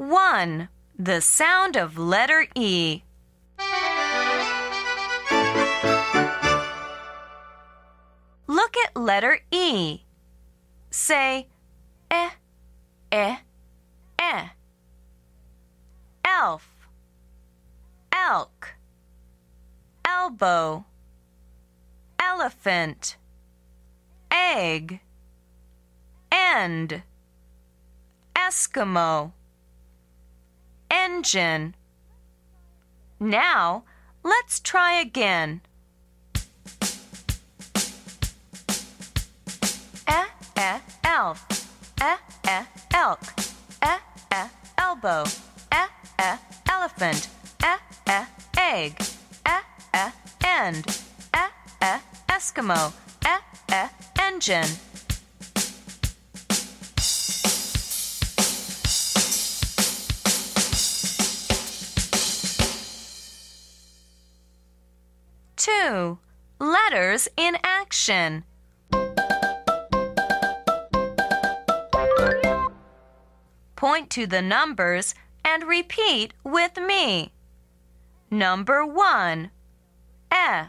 1. The sound of letter E. Look at letter E. Say eh, eh, eh. Elf, elk, elbow, elephant, egg, end, Eskimo, engine. Now, let's try again. Eh, eh, elf. Eh, eh, elk. Eh, eh, elbow. Eh, eh, elephant. Eh, eh, egg. Eh, eh, end. Eh, eh, Eskimo. Eh, eh, engine. Two. Letters in action. Point to the numbers and repeat with me. Number one, eh.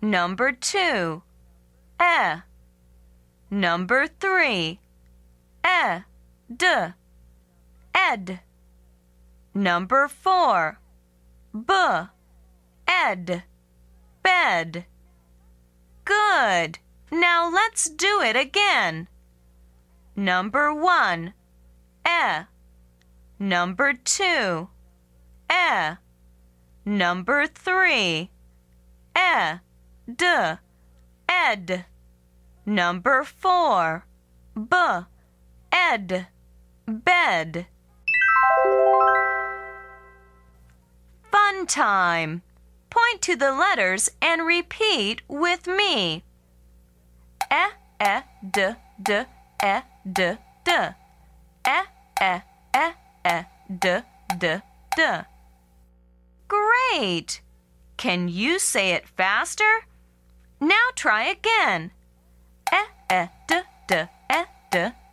Number two, eh. Number three, eh, d, ed. Number four, b, ed, Good. Now let's do it again. Number one, eh. Number two, eh. Number three, eh, d, ed. Number four, b, ed, bed. Fun time. Point to the letters and repeat with me. Eh, eh, d, d, eh, d, d. Eh, eh, eh, eh, d, d, d. Great! Can you say it faster? Now try again. Eh, eh, d, d, d, d, d.